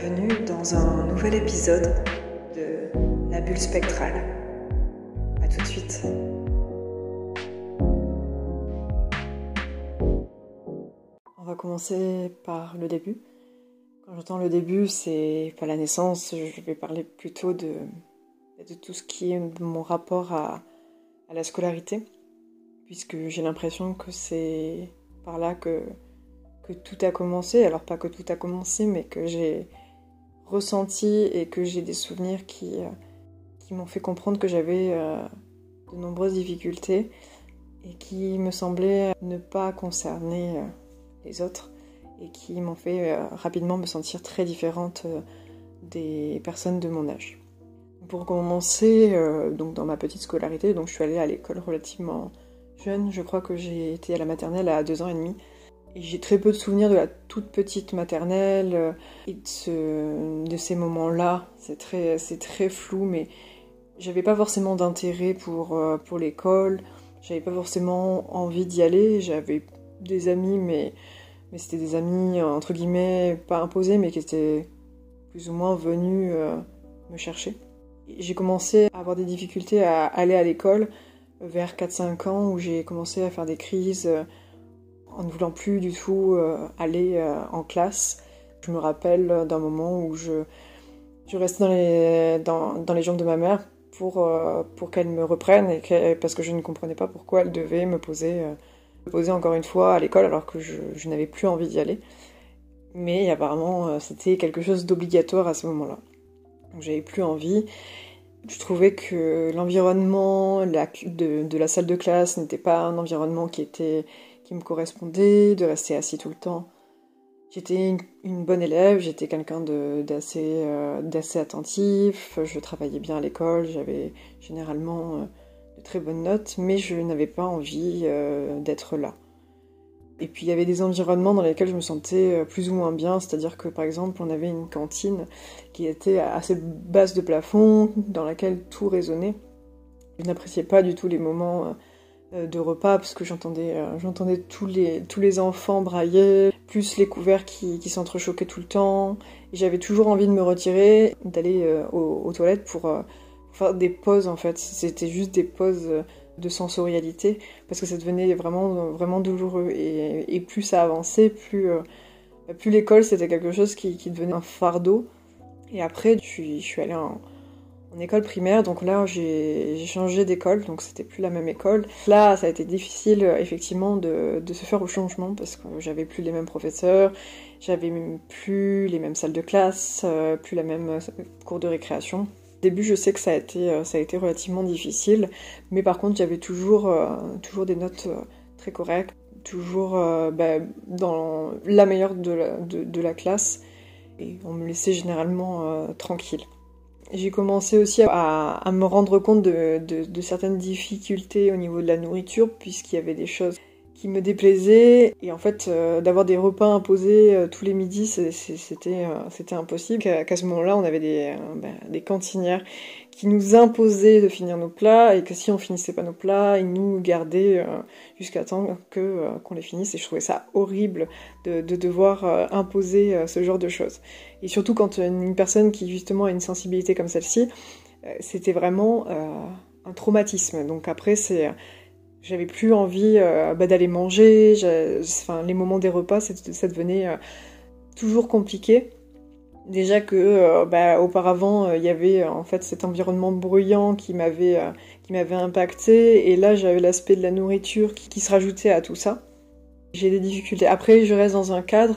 Bienvenue dans un nouvel épisode de La bulle spectrale. A tout de suite. On va commencer par le début. Quand j'entends le début, c'est pas la naissance, je vais parler plutôt de, de tout ce qui est mon rapport à, à la scolarité, puisque j'ai l'impression que c'est par là que, que tout a commencé. Alors pas que tout a commencé, mais que j'ai ressenti et que j'ai des souvenirs qui, euh, qui m'ont fait comprendre que j'avais euh, de nombreuses difficultés et qui me semblaient ne pas concerner euh, les autres et qui m'ont fait rapidement me sentir très différente des personnes de mon âge. Pour commencer, donc dans ma petite scolarité, donc je suis allée à l'école relativement jeune, je crois que j'ai été à la maternelle à deux ans et demi. J'ai très peu de souvenirs de la toute petite maternelle euh, et de, ces moments-là. C'est très, flou, mais j'avais pas forcément d'intérêt pour, euh, pour l'école. J'avais pas forcément envie d'y aller. J'avais des amis, mais, mais c'était des amis entre guillemets pas imposés, mais qui étaient plus ou moins venus euh, me chercher. J'ai commencé à avoir des difficultés à aller à l'école vers 4-5 ans où j'ai commencé à faire des crises en ne voulant plus du tout euh, aller euh, en classe. Je me rappelle d'un moment où je, je restais dans les, dans, dans les jambes de ma mère pour, euh, pour qu'elle me reprenne et parce que je ne comprenais pas pourquoi elle devait me poser, me poser encore une fois à l'école alors que je, n'avais plus envie d'y aller. Mais apparemment, c'était quelque chose d'obligatoire à ce moment-là. Donc j'avais plus envie. Je trouvais que l'environnement de, la salle de classe n'était pas un environnement qui était me correspondait, de rester assis tout le temps. J'étais une, bonne élève, j'étais quelqu'un d'assez euh, attentif, je travaillais bien à l'école, j'avais généralement euh, de très bonnes notes, mais je n'avais pas envie euh, d'être là. Et puis il y avait des environnements dans lesquels je me sentais plus ou moins bien, c'est-à-dire que par exemple on avait une cantine qui était assez basse de plafond, dans laquelle tout résonnait. Je n'appréciais pas du tout les moments euh, de repas parce que j'entendais euh, j'entendais tous les tous les enfants brailler plus les couverts qui, qui s'entrechoquaient tout le temps. J'avais toujours envie de me retirer d'aller euh, aux, toilettes pour, faire des pauses en fait. C'était juste des pauses de sensorialité parce que ça devenait vraiment vraiment douloureux. Et, et plus ça avançait plus plus l'école c'était quelque chose qui, qui, devenait un fardeau. Et après je suis, je suis allée en en école primaire. Donc là, j'ai changé d'école, donc c'était plus la même école. Là, ça a été difficile, effectivement, de, se faire au changement parce que j'avais plus les mêmes professeurs, j'avais plus les mêmes salles de classe, euh, plus la même euh, cours de récréation. Au début, je sais que ça a été, euh, ça a été relativement difficile, mais par contre, j'avais toujours, toujours des notes très correctes, toujours bah, dans la meilleure de la, classe, et on me laissait généralement tranquille. J'ai commencé aussi à, me rendre compte de, certaines difficultés au niveau de la nourriture, puisqu'il y avait des choses qui me déplaisaient. Et en fait, euh, d'avoir des repas imposés euh, tous les midis, c'était euh, c'était impossible. Qu'à ce moment-là, on avait des, ben, des cantinières qui nous imposaient de finir nos plats, et que si on finissait pas nos plats, ils nous gardaient jusqu'à temps que qu'on les finisse. Et je trouvais ça horrible de, de devoir imposer ce genre de choses. Et surtout quand une personne qui justement a une sensibilité comme celle-ci, c'était vraiment un traumatisme. Donc après, c'est j'avais plus envie euh, bah, d'aller manger. Enfin, les moments des repas, ça, devenait euh, toujours compliqué. Déjà que euh, bah, auparavant, il y avait en fait cet environnement bruyant qui m'avait impacté, et là j'avais l'aspect de la nourriture qui se rajoutait à tout ça. J'ai des difficultés. Après, je reste dans un cadre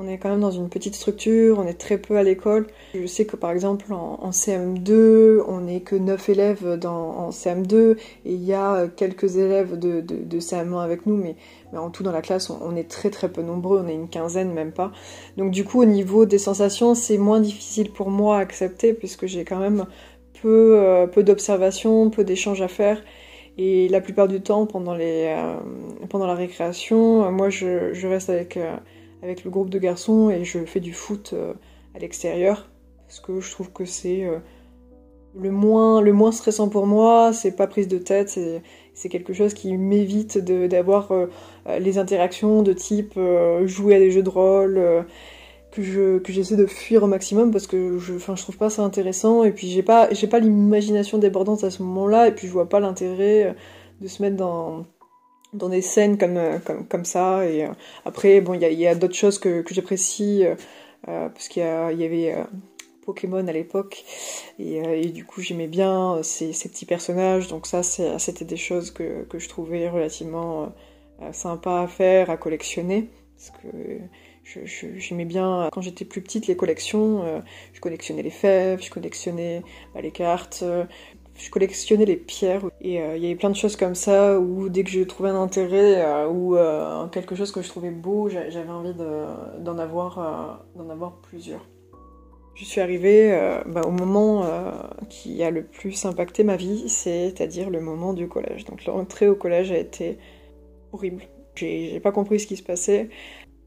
on est quand même dans une petite structure, on est très peu à l'école. Je sais que par exemple en, CM2, on n'est que 9 élèves en CM2 et il y a quelques élèves de, CM1 avec nous, mais, en tout dans la classe, on, est très très peu nombreux, on est une quinzaine même pas. Donc du coup au niveau des sensations, c'est moins difficile pour moi à accepter puisque j'ai quand même peu, euh, d'observations, peu d'échanges à faire. Et la plupart du temps, pendant, euh, la récréation, moi je, reste avec... Euh, avec le groupe de garçons et je fais du foot euh, à l'extérieur parce que je trouve que c'est euh, le moins, le moins stressant pour moi, c'est pas prise de tête, c'est quelque chose qui m'évite d'avoir euh, les interactions de type jouer à des jeux de rôle. que je que j'essaie de fuir au maximum parce que je enfin je trouve pas ça intéressant et puis j'ai pas pas l'imagination débordante à ce moment-là et puis je vois pas l'intérêt de se mettre dans dans des scènes comme comme, comme ça et après bon il y a, a d'autres choses que, que j'apprécie parce qu'il y, avait Pokémon à l'époque et, et, du coup j'aimais bien ces, ces, petits personnages donc ça c'était des choses que, que je trouvais relativement sympa à faire à collectionner parce que J'aimais bien, quand j'étais plus petite, les collections. Euh, je collectionnais les fèves, je collectionnais bah, les cartes, euh, je collectionnais les pierres. Et euh, il y avait plein de choses comme ça où dès que je trouvais un intérêt ou quelque chose que je trouvais beau, j'avais envie d'en avoir, d'en avoir plusieurs. Je suis arrivée bah, au moment qui a le plus impacté ma vie, c'est-à-dire le moment du collège. Donc l'entrée au collège a été horrible. J'ai pas compris ce qui se passait.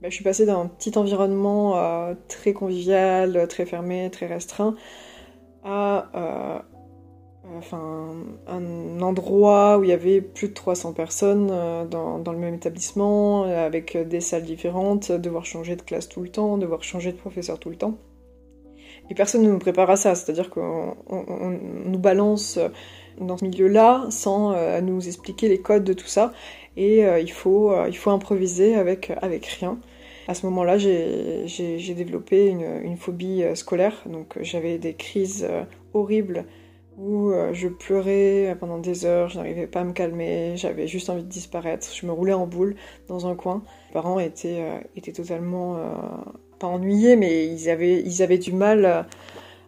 Bah, je suis passée d'un petit environnement euh, très convivial, très fermé, très restreint, à euh, enfin, un endroit où il y avait plus de 300 personnes euh, dans, le même établissement, avec des salles différentes, devoir changer de classe tout le temps, devoir changer de professeur tout le temps. Et personne ne nous prépare à ça, c'est-à-dire qu'on nous balance dans ce milieu-là sans nous expliquer les codes de tout ça, et il, faut, improviser avec, rien. À ce moment-là, j'ai développé une, phobie euh, scolaire, donc euh, j'avais des crises euh, horribles où je pleurais pendant des heures, je n'arrivais pas à me calmer, j'avais juste envie de disparaître, je me roulais en boule dans un coin. Mes parents étaient, étaient totalement, pas ennuyés, mais ils avaient, ils avaient du mal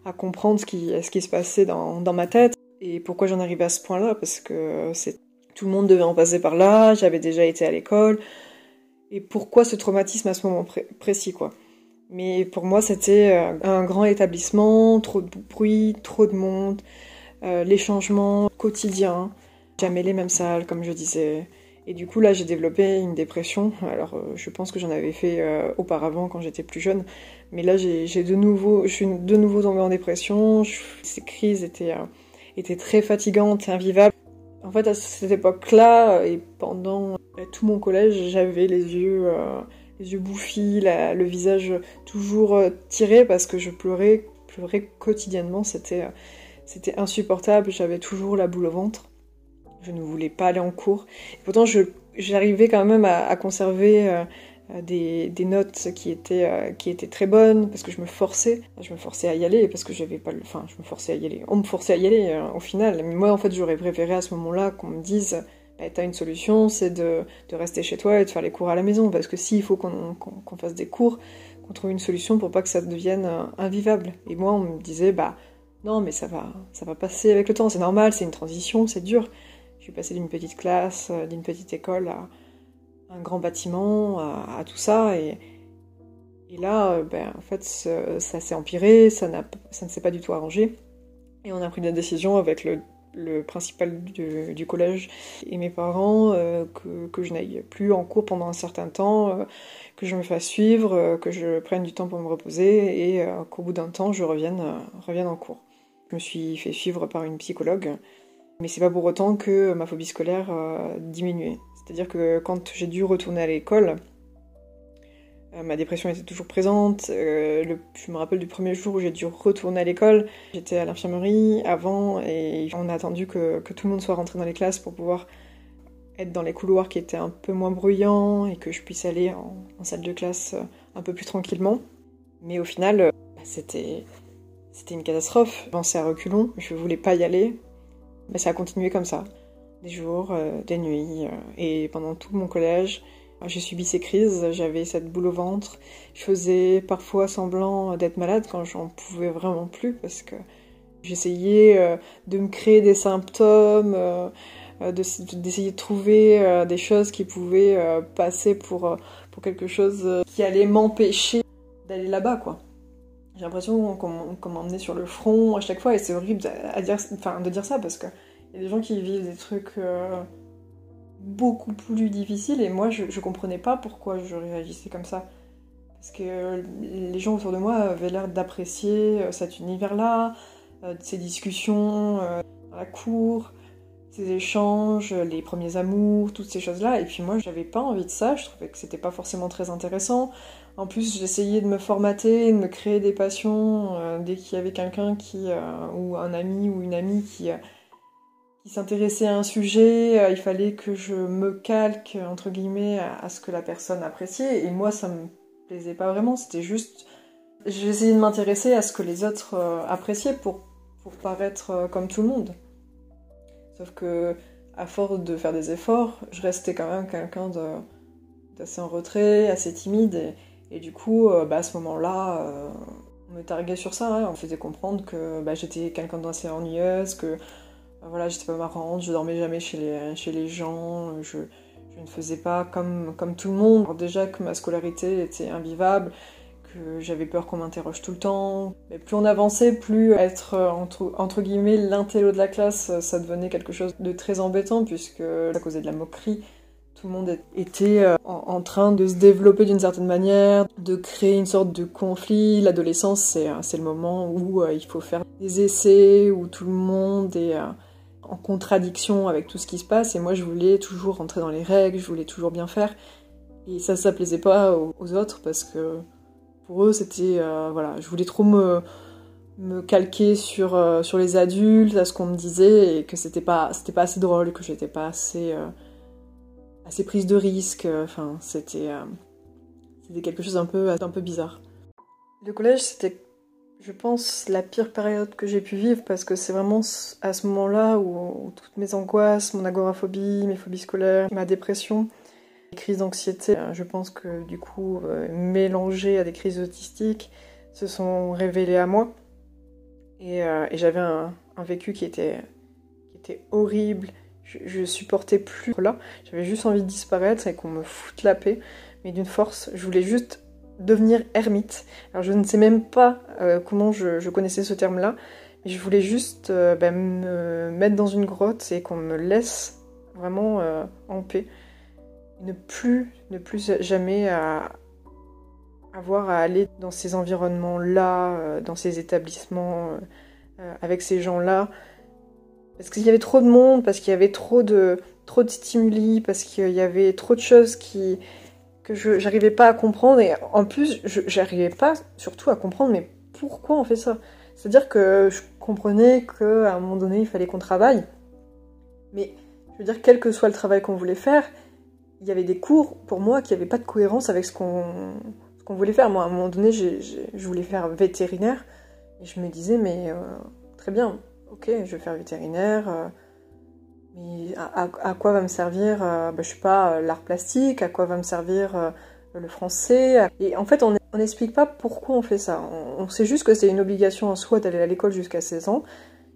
à, comprendre ce qui, ce qui se passait dans, dans ma tête. Et pourquoi j'en arrivais à ce point-là? Parce que tout le monde devait en passer par là, j'avais déjà été à l'école, et pourquoi ce traumatisme à ce moment précis, quoi? Mais pour moi, c'était euh, un grand établissement, trop de bruit, trop de monde, euh, les changements quotidiens, jamais les mêmes salles, comme je disais. Et du coup, là, j'ai développé une dépression. Alors, euh, je pense que j'en avais fait auparavant quand j'étais plus jeune. Mais là, j'ai de nouveau, je suis de nouveau tombée en dépression. ces crises étaient, très fatigantes, invivables. En fait, à cette époque-là, et pendant tout mon collège, j'avais les yeux, euh, les yeux bouffis, le visage toujours euh, tiré parce que je pleurais, pleurais quotidiennement. C'était, euh, c'était insupportable. J'avais toujours la boule au ventre. Je ne voulais pas aller en cours. pourtant, j'arrivais quand même à, conserver des, des, notes qui étaient, qui étaient très bonnes parce que je me forçais. Je me forçais à y aller parce que j'avais pas le. Enfin, je me forçais à y aller. On me forçait à y aller au final. Mais moi, en fait, j'aurais préféré à ce moment-là qu'on me dise bah, t'as une solution, c'est de, de, rester chez toi et de faire les cours à la maison. Parce que s'il faut qu'on fasse des cours, qu'on trouve une solution pour pas que ça devienne euh, invivable. Et moi, on me disait, bah non, mais ça va, ça va passer avec le temps, c'est normal, c'est une transition, c'est dur. Je suis passée d'une petite classe, euh, d'une petite école à un grand bâtiment, à, tout ça. Et, là, euh, ben, en fait, ça s'est empiré, ça, ça ne s'est pas du tout arrangé. Et on a pris la décision avec le principal du, collège et mes parents euh, que, que, je n'aille plus en cours pendant un certain temps, que je me fasse suivre, que je prenne du temps pour me reposer et qu'au bout d'un temps je revienne, revienne en cours. Je me suis fait suivre par une psychologue, mais c'est pas pour autant que ma phobie scolaire diminuait. C'est-à-dire que quand j'ai dû retourner à l'école, euh, ma dépression était toujours présente. Euh, je me rappelle du premier jour où j'ai dû retourner à l'école. J'étais à l'infirmerie avant et on a attendu que, tout le monde soit rentré dans les classes pour pouvoir être dans les couloirs qui étaient un peu moins bruyants et que je puisse aller en, salle de classe euh, un peu plus tranquillement. Mais au final, c'était c'était une catastrophe. Je pensais à reculons, je voulais pas y aller. Mais ça a continué comme ça. Des jours, des nuits. et pendant tout mon collège, j'ai subi ces crises, j'avais cette boule au ventre. Je faisais parfois semblant d'être malade quand j'en pouvais vraiment plus parce que j'essayais euh, de me créer des symptômes, euh, euh, d'essayer de trouver des choses qui pouvaient passer pour, pour quelque chose qui allait m'empêcher d'aller là-bas, quoi. J'ai l'impression qu'on m'emmenait sur le front à chaque fois et c'est horrible à dire, de dire ça parce qu'il y a des gens qui vivent des trucs beaucoup plus difficile et moi je, je comprenais pas pourquoi je réagissais comme ça. Parce que les gens autour de moi avaient l'air d'apprécier euh, cet univers-là, euh, ces discussions euh, à la cour, ces échanges, les premiers amours, toutes ces choses-là. Et puis moi, j'avais pas envie de ça. Je trouvais que c'était pas forcément très intéressant. En plus, j'essayais de me formater, de me créer des passions. Euh, dès qu'il y avait quelqu'un qui, euh, ou un ami ou une amie qui, euh, qui s'intéressait à un sujet, il fallait que je me calque, entre guillemets, à, ce que la personne appréciait. Et moi, ça me plaisait pas vraiment. C'était juste. J'essayais de m'intéresser à ce que les autres appréciaient pour, pour paraître comme tout le monde. Sauf que, à force de faire des efforts, je restais quand même quelqu'un d'assez en retrait, assez timide. Et du coup, euh, bah, à ce moment-là, euh, on me targuait sur ça. Hein. On faisait comprendre que bah, j'étais quelqu'un d'assez ennuyeuse, que bah, voilà, j'étais pas marrante, je dormais jamais chez les, gens, je, je, ne faisais pas comme, tout le monde. Déjà que ma scolarité était invivable, j'avais peur qu'on m'interroge tout le temps. Mais plus on avançait, plus être entre, entre guillemets l'intello de la classe, ça devenait quelque chose de très embêtant puisque ça causait de la moquerie. Tout le monde était euh, en, train de se développer d'une certaine manière, de créer une sorte de conflit. L'adolescence, c'est, euh, le moment où euh, il faut faire des essais, où tout le monde est en contradiction avec tout ce qui se passe. Et moi, je voulais toujours rentrer dans les règles, je voulais toujours bien faire. Et ça, ça plaisait pas aux, autres parce que pour eux, c'était. voilà, je voulais trop me, me calquer sur, sur les adultes, à ce qu'on me disait, et que c'était pas, c'était pas assez drôle, que j'étais pas assez assez prise de risque. Euh, enfin, c'était euh, c'était quelque chose un peu, un peu bizarre. Le collège, c'était, je pense, la pire période que j'ai pu vivre parce que c'est vraiment à ce moment-là où, toutes mes angoisses, mon agoraphobie, mes phobies scolaires, ma dépression, crises d'anxiété, euh, je pense que du coup, mélangées à des crises autistiques, se sont révélées à moi. Et, et j'avais un, vécu qui était, horrible, je, supportais plus là. J'avais juste envie de disparaître et qu'on me foute la paix, mais d'une force. Je voulais juste devenir ermite. Alors je ne sais même pas euh, comment je, connaissais ce terme-là, je voulais juste euh, ben, me mettre dans une grotte et qu'on me laisse vraiment euh, en paix. Ne plus, ne plus jamais avoir à aller dans ces environnements-là, dans ces établissements, avec ces gens-là. Parce qu'il y avait trop de monde, parce qu'il y avait trop de, trop de stimuli, parce qu'il y avait trop de choses qui, que je j'arrivais pas à comprendre. Et en plus, j'arrivais pas surtout à comprendre, mais pourquoi on fait ça? C'est-à-dire que je comprenais qu'à un moment donné, il fallait qu'on travaille. Mais je veux dire, quel que soit le travail qu'on voulait faire, il y avait des cours pour moi qui n'avaient pas de cohérence avec ce qu'on qu'on voulait faire. Moi, à un moment donné, je voulais faire vétérinaire. Et je me disais, mais euh, très bien, ok, je vais faire vétérinaire, euh, mais à, quoi va me servir, euh, bah, je sais pas, euh, l'art plastique, à quoi va me servir le français? Et en fait, on n'explique pas pourquoi on fait ça. On, sait juste que c'est une obligation en soi d'aller à l'école jusqu'à 16 ans,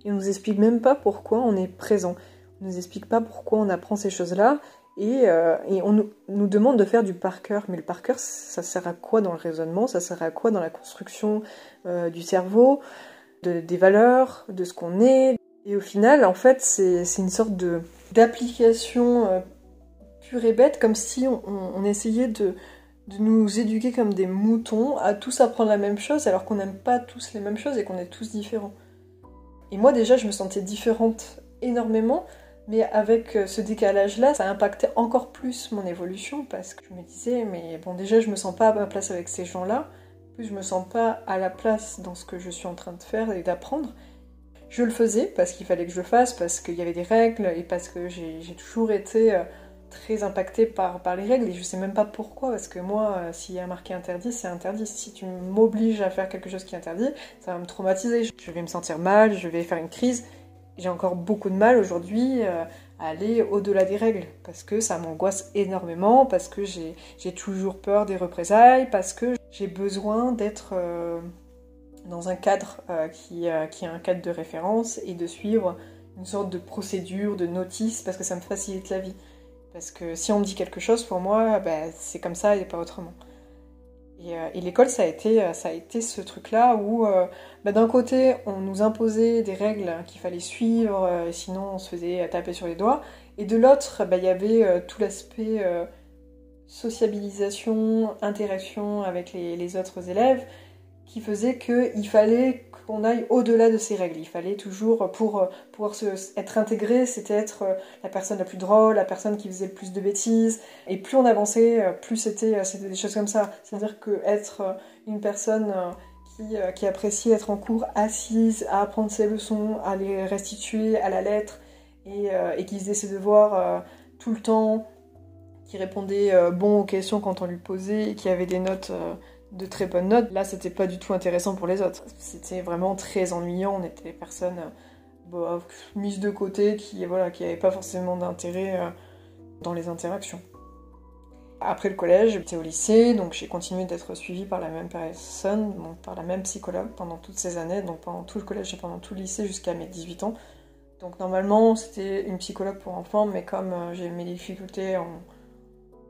et on nous explique même pas pourquoi on est présent. On nous explique pas pourquoi on apprend ces choses-là, et, on nous, demande de faire du par cœur. Mais le par cœur, ça sert à quoi dans le raisonnement? Ça sert à quoi dans la construction du cerveau des valeurs, de ce qu'on est? Et au final, en fait, c'est une sorte d'application euh, pure et bête, comme si on, essayait de, nous éduquer comme des moutons, à tous apprendre la même chose, alors qu'on n'aime pas tous les mêmes choses et qu'on est tous différents. Et moi déjà, je me sentais différente énormément, mais avec euh, ce décalage-là, ça impactait encore plus mon évolution, parce que je me disais, mais bon, déjà, je me sens pas à ma place avec ces gens-là, je me sens pas à la place dans ce que je suis en train de faire et d'apprendre. Je le faisais parce qu'il fallait que je le fasse, parce qu'il y avait des règles et parce que j'ai toujours été euh, très impactée par, par les règles et je sais même pas pourquoi, parce que moi, euh, s'il y a marqué interdit, c'est interdit. Si tu m'obliges à faire quelque chose qui est interdit, ça va me traumatiser. Je vais me sentir mal, je vais faire une crise. J'ai encore beaucoup de mal aujourd'hui euh, à aller au-delà des règles parce que ça m'angoisse énormément, parce que j'ai toujours peur des représailles, parce que j'ai besoin d'être euh, dans un cadre euh, qui, qui est un cadre de référence et de suivre une sorte de procédure, de notice, parce que ça me facilite la vie. Parce que si on me dit quelque chose, pour moi, bah, c'est comme ça et pas autrement. Et, l'école, ça, ça a été ce truc-là où, bah, d'un côté, on nous imposait des règles qu'il fallait suivre, sinon on se faisait taper sur les doigts, et de l'autre, bah, il y avait tout l'aspect sociabilisation, interaction avec les, autres élèves, qui faisait qu'il fallait qu'on aille au-delà de ces règles. Il fallait toujours, pour pouvoir se, être intégré, c'était être la personne la plus drôle, la personne qui faisait le plus de bêtises. Et plus on avançait, plus c'était, c'était des choses comme ça. C'est-à-dire que être une personne qui, qui appréciait être en cours assise, à apprendre ses leçons, à les restituer à la lettre, et, et qui faisait ses devoirs tout le temps, qui répondait bon aux questions quand on lui posait, et qui avait des notes de très bonnes notes. Là, c'était pas du tout intéressant pour les autres. C'était vraiment très ennuyant. On était des personnes euh, mises de côté qui voilà, qui n'avaient pas forcément d'intérêt euh, dans les interactions. Après le collège, j'étais au lycée, donc j'ai continué d'être suivie par la même personne, donc par la même psychologue pendant toutes ces années, donc pendant tout le collège et pendant tout le lycée jusqu'à mes 18 ans. Donc normalement, c'était une psychologue pour enfants, mais comme euh, mes difficultés en,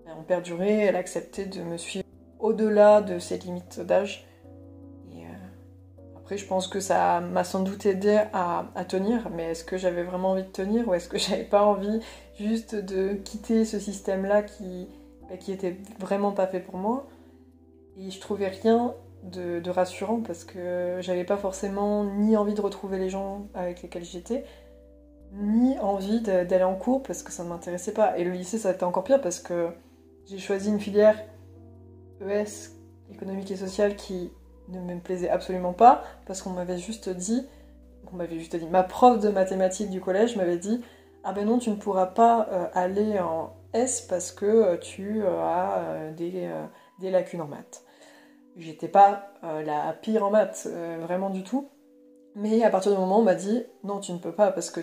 en perduré, elle acceptait de me suivre au-delà de ses limites d'âge. Euh, après, je pense que ça m'a sans doute aidé à, tenir, mais est-ce que j'avais vraiment envie de tenir ou est-ce que j'avais pas envie juste de quitter ce système-là qui, qui était vraiment pas fait pour moi Et je trouvais rien de, rassurant parce que j'avais pas forcément ni envie de retrouver les gens avec lesquels j'étais, ni envie d'aller en cours parce que ça ne m'intéressait pas. Et le lycée, ça a été encore pire parce que j'ai choisi une filière ES économique et social qui ne me plaisait absolument pas parce qu'on m'avait juste dit, on m'avait juste dit, ma prof de mathématiques du collège m'avait dit ah ben non tu ne pourras pas euh, aller en S parce que euh, tu euh, as des, des, lacunes en maths? J'étais pas la pire en maths, vraiment du tout. Mais à partir du moment où on m'a dit non tu ne peux pas parce que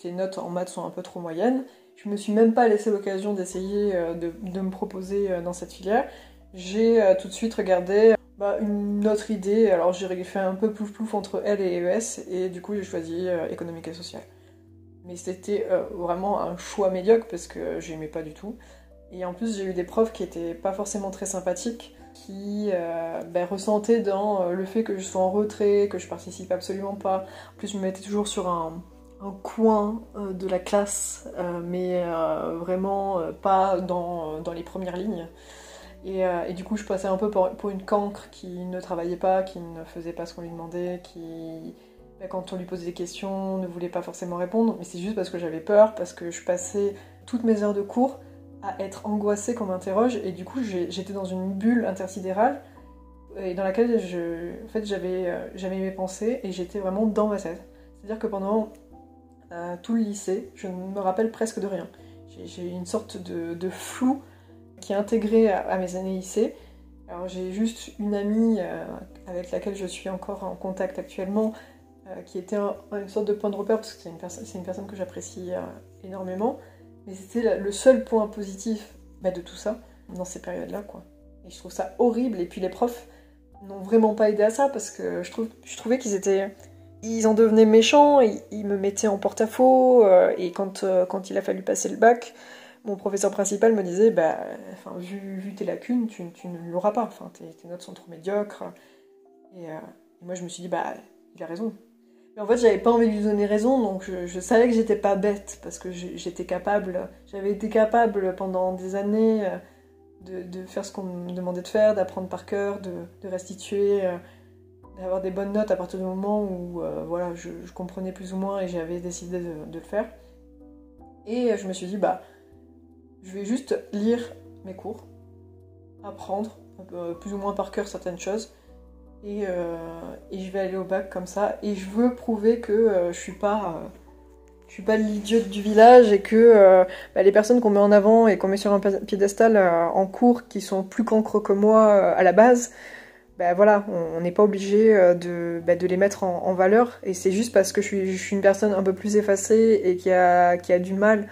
tes notes en maths sont un peu trop moyennes, je me suis même pas laissé l'occasion d'essayer de, de, me proposer dans cette filière j'ai euh, tout de suite regardé bah, une autre idée. Alors j'ai fait un peu plouf plouf entre L et ES et du coup j'ai choisi euh, économique et social. Mais c'était euh, vraiment un choix médiocre parce que j'aimais pas du tout. Et en plus j'ai eu des profs qui étaient pas forcément très sympathiques, qui bah, ressentaient dans le fait que je sois en retrait, que je participe absolument pas. En plus je me mettais toujours sur un, coin de la classe, mais vraiment pas dans, dans les premières lignes. Euh, et, du coup, je passais un peu pour, une cancre qui ne travaillait pas, qui ne faisait pas ce qu'on lui demandait, qui, quand on lui posait des questions, ne voulait pas forcément répondre. Mais c'est juste parce que j'avais peur, parce que je passais toutes mes heures de cours à être angoissée qu'on m'interroge. Et du coup, j'étais dans une bulle intersidérale et dans laquelle en fait, euh, j'avais mes pensées et j'étais vraiment dans ma tête. C'est-à-dire que pendant euh, tout le lycée, je ne me rappelle presque de rien. J'ai une sorte de, flou qui est intégré à, mes années lycée. Alors j'ai juste une amie euh, avec laquelle je suis encore en contact actuellement, euh, qui était une sorte de point de repère, parce que c'est une, personne que j'apprécie euh, énormément. Mais c'était le seul point positif bah, de tout ça, dans ces périodes-là. quoi. Et je trouve ça horrible. Et puis les profs n'ont vraiment pas aidé à ça, parce que je, trouvais qu'ils étaient... Ils en devenaient méchants, ils, me mettaient en porte-à-faux, et quand, il a fallu passer le bac, mon professeur principal me disait bah, enfin, vu, tes lacunes, tu, ne l'auras pas, enfin, tes, notes sont trop médiocres. Euh, et, moi, je me suis dit bah, il a raison. En fait, j'avais pas envie de lui donner raison, donc je, savais que j'étais pas bête, parce que j'étais capable, j'avais été capable pendant des années euh, de, faire ce qu'on me demandait de faire, d'apprendre par cœur, de, restituer, euh, d'avoir des bonnes notes à partir du moment où voilà, je, comprenais plus ou moins et j'avais décidé de, le faire. Et je me suis dit, bah, je vais juste lire mes cours, apprendre euh, plus ou moins par cœur certaines choses, euh, et, je vais aller au bac comme ça. Et je veux prouver que euh, je suis pas, je suis pas l'idiote du village et que bah, les personnes qu'on met en avant et qu'on met sur un piédestal en cours, qui sont plus cancres que moi à la base, bah, voilà, on n'est pas obligé de, bah, de, les mettre en, valeur. Et c'est juste parce que je suis, je suis, une personne un peu plus effacée et qui a, qui a du mal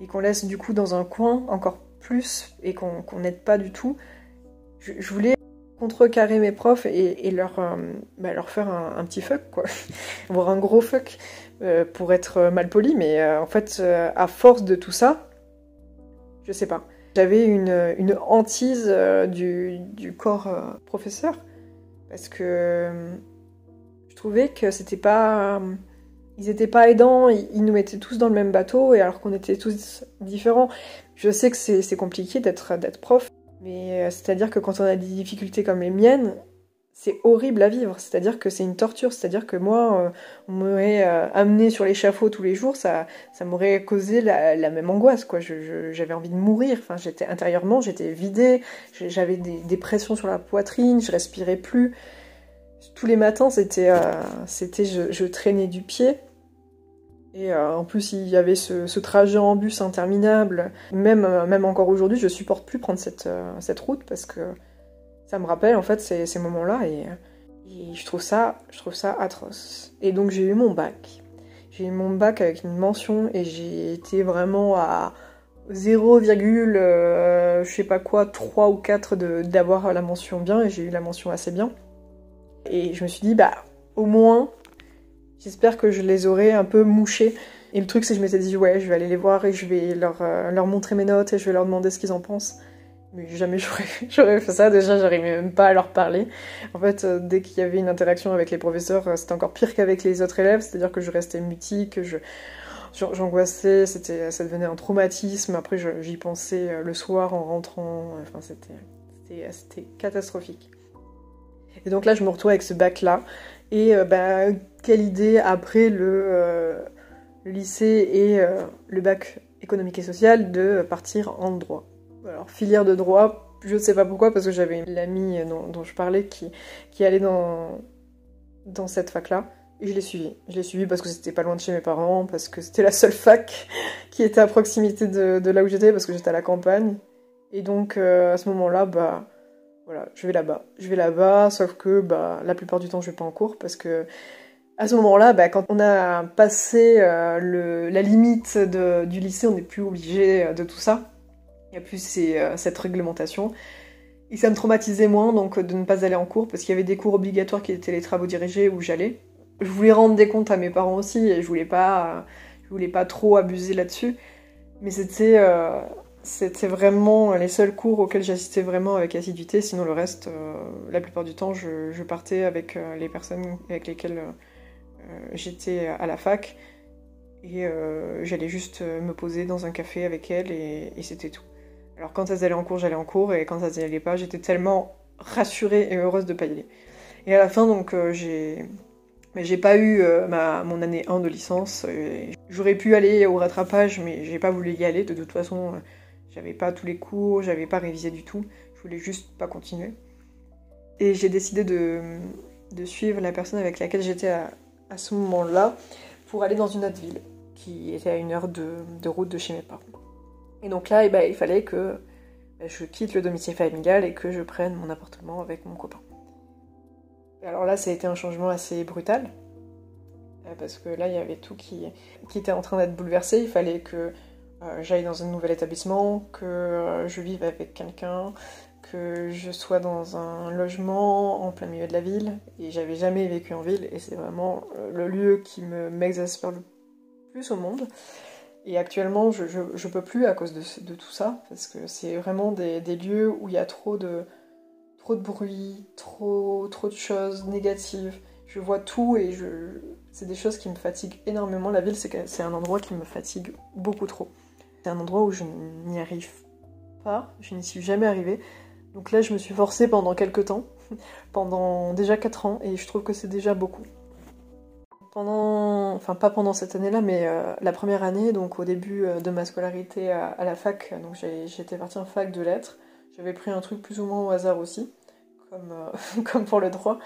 et qu'on laisse du coup dans un coin encore plus et qu'on n'aide pas du tout. Je, voulais contrecarrer mes profs et, leur, euh, bah, leur faire un, petit fuck, quoi. Voire un gros fuck, euh, pour être mal poli, mais euh, en fait, à force de tout ça, je sais pas. J'avais une, une, hantise du, corps professeur, parce que je trouvais que c'était pas ils n'étaient pas aidants, ils, nous mettaient tous dans le même bateau, et alors qu'on était tous différents. Je sais que c'est compliqué d'être prof, mais euh, c'est-à-dire que quand on a des difficultés comme les miennes, c'est horrible à vivre, c'est-à-dire que c'est une torture, c'est-à-dire que moi, euh, on m'aurait euh, amené sur l'échafaud tous les jours, ça, ça m'aurait causé la, même angoisse, quoi. j'avais envie de mourir, enfin, j'étais intérieurement, j'étais vidée, j'avais des, pressions sur la poitrine, je respirais plus. Tous les matins, c'était, c'était, je, traînais du pied. Et en plus, il y avait ce, trajet en bus interminable. Même, même encore aujourd'hui, je supporte plus prendre cette, cette route parce que ça me rappelle en fait ces, moments-là et, je trouve ça, je trouve ça atroce. Et donc j'ai eu mon bac. J'ai eu mon bac avec une mention et j'ai été vraiment à 0, euh, je sais pas quoi, 3 ou 4 d'avoir la mention bien et j'ai eu la mention assez bien. Et je me suis dit, bah au moins, j'espère que je les aurai un peu mouchés. Et le truc, c'est que je m'étais dit, ouais, je vais aller les voir et je vais leur, euh, leur montrer mes notes et je vais leur demander ce qu'ils en pensent. Mais jamais j'aurais fait ça. Déjà, j'arrivais même pas à leur parler. En fait, euh, dès qu'il y avait une interaction avec les professeurs, euh, c'était encore pire qu'avec les autres élèves. C'est-à-dire que je restais mutique, que je j'angoissais, ça devenait un traumatisme. Après, j'y pensais le soir en rentrant. Enfin, c'était, catastrophique. Et donc là, je me retrouve avec ce bac-là. Et bah, quelle idée après le, le lycée et le bac économique et social de partir en droit. Alors, filière de droit, je ne sais pas pourquoi, parce que j'avais une amie dont, je parlais qui, qui allait dans, dans cette fac-là. Et je l'ai suivie. Je l'ai suivie parce que c'était pas loin de chez mes parents, parce que c'était la seule fac qui était à proximité de, là où j'étais, parce que j'étais à la campagne. Et donc, euh, à ce moment-là, bah, voilà, je vais là-bas. Je vais là-bas, sauf que, bah, la plupart du temps, je vais pas en cours, parce que, à ce moment-là, bah, quand on a passé euh, la limite du lycée, on n'est plus obligé de tout ça. Il n'y a plus euh, cette réglementation. Et ça me traumatisait moins donc de ne pas aller en cours parce qu'il y avait des cours obligatoires qui étaient les travaux dirigés où j'allais. Je voulais rendre des comptes à mes parents aussi et je voulais pas, je voulais pas trop abuser là-dessus. Mais c'était, euh, c'était vraiment les seuls cours auxquels j'assistais vraiment avec assiduité. Sinon le reste, euh, la plupart du temps, je, partais avec les personnes avec lesquelles j'étais à la fac et j'allais juste me poser dans un café avec elles et c'était tout. Alors quand elles allaient en cours, j'allais en cours, et quand elles n'allaient pas, j'étais tellement rassurée et heureuse de pas y aller. Et à la fin, donc, euh, j'ai... Mais j'ai pas eu euh, ma, mon année 1 de licence. J'aurais pu aller au rattrapage, mais j'ai pas voulu y aller. De toute façon, euh, j'avais pas tous les cours, j'avais pas révisé du tout. Je voulais juste pas continuer. Et j'ai décidé de, de, suivre la personne avec laquelle j'étais à, à, ce moment-là pour aller dans une autre ville, qui était à une heure de, de route de chez mes parents. Et donc là, eh ben, il fallait que ben, je quitte le domicile familial et que je prenne mon appartement avec mon copain. Et alors là, ça a été un changement assez brutal. Euh, parce que là, il y avait tout qui, qui était en train d'être bouleversé. Il fallait que j'aille dans un nouvel établissement, que euh, je vive avec quelqu'un, que je sois dans un logement en plein milieu de la ville. Et j'avais jamais vécu en ville. Et c'est vraiment le lieu qui m'exaspère le plus au monde. Et actuellement, je, je, peux plus à cause de, tout ça, parce que c'est vraiment des, lieux où il y a trop de, bruit, trop, de choses négatives. Je vois tout et je, c'est des choses qui me fatiguent énormément. La ville, c'est un endroit qui me fatigue beaucoup trop. C'est un endroit où je n'y arrive pas, je n'y suis jamais arrivée. Donc là, je me suis forcée pendant quelques temps, pendant déjà 4 ans, et je trouve que c'est déjà beaucoup pendant, enfin pas pendant cette année-là, mais euh, la première année, donc au début euh, de ma scolarité à, la fac, donc j'étais partie en fac de lettres. J'avais pris un truc plus ou moins au hasard aussi, comme, euh, comme pour le droit.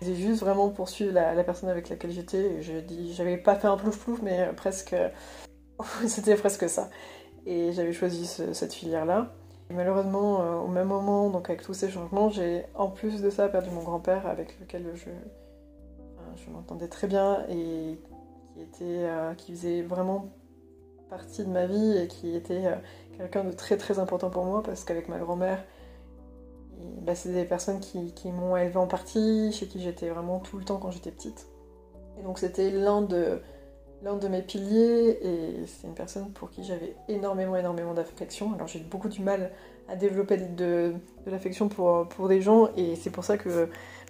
J'ai juste vraiment poursuivi la, la personne avec laquelle j'étais. Je dis, j'avais pas fait un plouf plouf, mais presque, c'était presque ça. Et j'avais choisi cette filière-là. Malheureusement, au même moment, donc avec tous ces changements, j'ai en plus de ça perdu mon grand-père avec lequel je, je m'entendais très bien et qui, était, euh, qui faisait vraiment partie de ma vie et qui était euh, quelqu'un de très très important pour moi parce qu'avec ma grand-mère, bah, c'est des personnes qui, qui m'ont élevée en partie, chez qui j'étais vraiment tout le temps quand j'étais petite. Et donc c'était l'un de, l'un de mes piliers et c'est une personne pour qui j'avais énormément énormément d'affection. Alors j'ai beaucoup du mal à développer de, l'affection pour, pour des gens et c'est pour ça que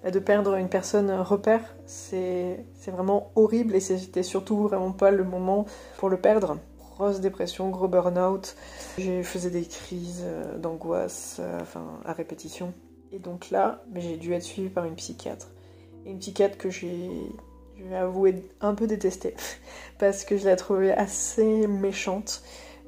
de perdre une personne repère, c'est vraiment horrible et c'était surtout vraiment pas le moment pour le perdre. Grosse dépression, gros burn-out. Je faisais des crises euh, d'angoisse euh, enfin, à répétition. Et donc là, ben, j'ai dû être suivie par une psychiatre. Et une psychiatre que j'ai, je vais avouer, un peu détestée. Parce que je la trouvais assez méchante.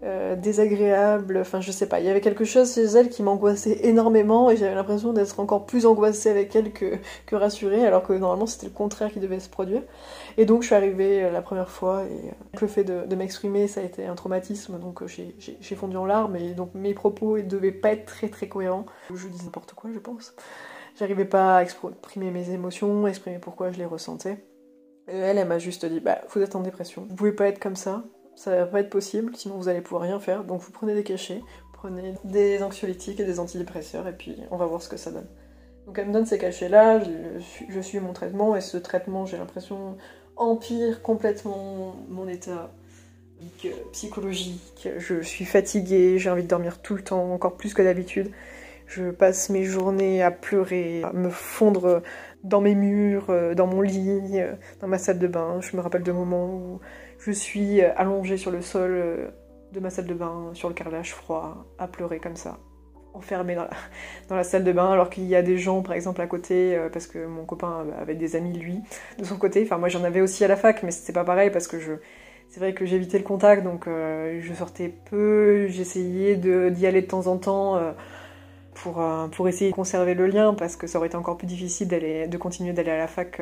Euh, désagréable, enfin je sais pas, il y avait quelque chose chez elle qui m'angoissait énormément et j'avais l'impression d'être encore plus angoissée avec elle que, que rassurée alors que normalement c'était le contraire qui devait se produire. Et donc je suis arrivée euh, la première fois et euh, le fait de, m'exprimer ça a été un traumatisme donc j'ai fondu en larmes et donc mes propos ils devaient pas être très très cohérents. Je dis n'importe quoi je pense. J'arrivais pas à exprimer mes émotions, exprimer pourquoi je les ressentais. Elle, m'a juste dit bah vous êtes en dépression, vous pouvez pas être comme ça, ça va pas être possible, sinon vous allez pouvoir rien faire. Donc vous prenez des cachets, prenez des anxiolytiques et des antidépresseurs, et puis on va voir ce que ça donne. Donc elle me donne ces cachets-là, je, suis mon traitement, et ce traitement, j'ai l'impression, empire complètement mon état psychologique. Je suis fatiguée, j'ai envie de dormir tout le temps, encore plus que d'habitude. Je passe mes journées à pleurer, à me fondre dans mes murs, euh, dans mon lit, euh, dans ma salle de bain. Je me rappelle de moments où je suis euh, allongée sur le sol de ma salle de bain, sur le carrelage froid, à pleurer comme ça, enfermée dans la, salle de bain, alors qu'il y a des gens, par exemple, à côté, parce que mon copain avait des amis, lui, de son côté. Enfin, moi, j'en avais aussi à la fac, mais c'était pas pareil, parce que. C'est vrai que j'évitais le contact, donc je sortais peu, j'essayais d'y aller de temps en temps pour, pour essayer de conserver le lien, parce que ça aurait été encore plus difficile de continuer d'aller à la fac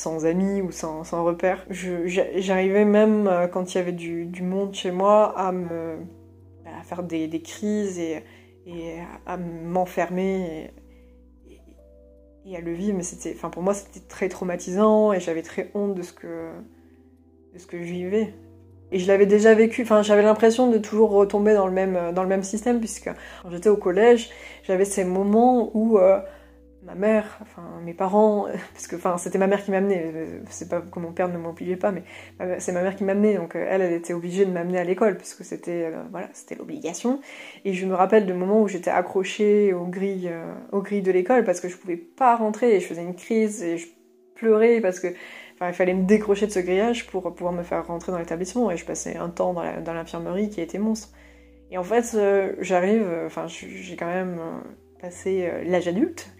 sans amis ou sans, sans repères. J'arrivais même, euh, quand il y avait du, du, monde chez moi, à me à faire des, des crises et, et à m'enfermer et, et, à le vivre. Mais c'était, enfin pour moi, c'était très traumatisant et j'avais très honte de ce que de ce que je vivais. Et je l'avais déjà vécu, enfin j'avais l'impression de toujours retomber dans le même, même système, puisque quand j'étais au collège, j'avais ces moments où euh, ma mère, enfin mes parents, parce que enfin c'était ma mère qui m'amenait, euh, c'est pas que mon père ne m'obligeait pas, mais c'est ma mère qui m'amenait, donc euh, elle, était obligée de m'amener à l'école puisque c'était euh, voilà, c'était l'obligation. Et je me rappelle de moments où j'étais accrochée aux grilles, aux grilles de l'école parce que je pouvais pas rentrer et je faisais une crise et je pleurais parce que il fallait me décrocher de ce grillage pour pouvoir me faire rentrer dans l'établissement et je passais un temps dans l'infirmerie qui était monstre. Et en fait, j'arrive, enfin j'ai quand même passé l'âge adulte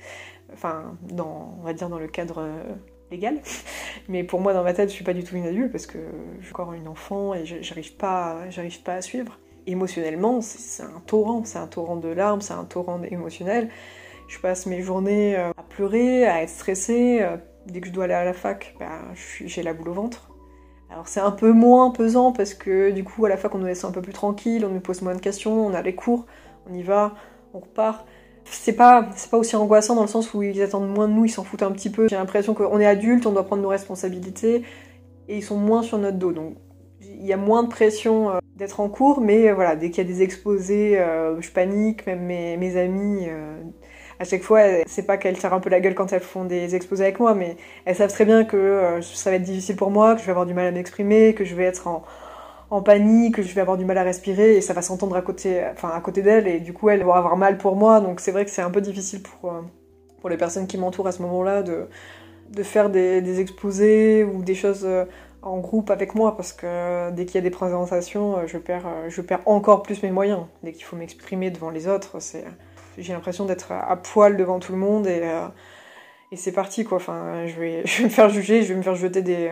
enfin, dans, on va dire dans le cadre euh, légal. Mais pour moi, dans ma tête, je suis pas du tout une adulte parce que je suis encore une enfant et j'arrive pas, j'arrive pas à suivre. Émotionnellement, c'est un torrent, c'est un torrent de larmes, c'est un torrent émotionnel. Je passe mes journées euh, à pleurer, à être stressée. Dès que je dois aller à la fac, bah, j'ai la boule au ventre. Alors c'est un peu moins pesant parce que du coup à la fac on nous laisse un peu plus tranquille, on nous pose moins de questions, on a les cours, on y va, on repart c'est pas c'est pas aussi angoissant dans le sens où ils attendent moins de nous, ils s'en foutent un petit peu. J'ai l'impression qu'on est adulte, on doit prendre nos responsabilités et ils sont moins sur notre dos. Donc il y a moins de pression euh, d'être en cours, mais euh, voilà, dès qu'il y a des exposés, euh, je panique, même mes, mes amis à chaque fois, c'est pas qu'elles tirent un peu la gueule quand elles font des exposés avec moi, mais elles savent très bien que ça va être difficile pour moi, que je vais avoir du mal à m'exprimer, que je vais être en, panique, que je vais avoir du mal à respirer et ça va s'entendre à côté, enfin côté d'elle et du coup elle va avoir mal pour moi. Donc c'est vrai que c'est un peu difficile pour, euh, pour les personnes qui m'entourent à ce moment-là de, de faire des, des, exposés ou des choses euh, en groupe avec moi parce que dès qu'il y a des présentations, euh, je perds, je perds encore plus mes moyens. Dès qu'il faut m'exprimer devant les autres, c'est, j'ai l'impression d'être à poil devant tout le monde et, et c'est parti quoi. Enfin, je vais, me faire juger, je vais me faire jeter des,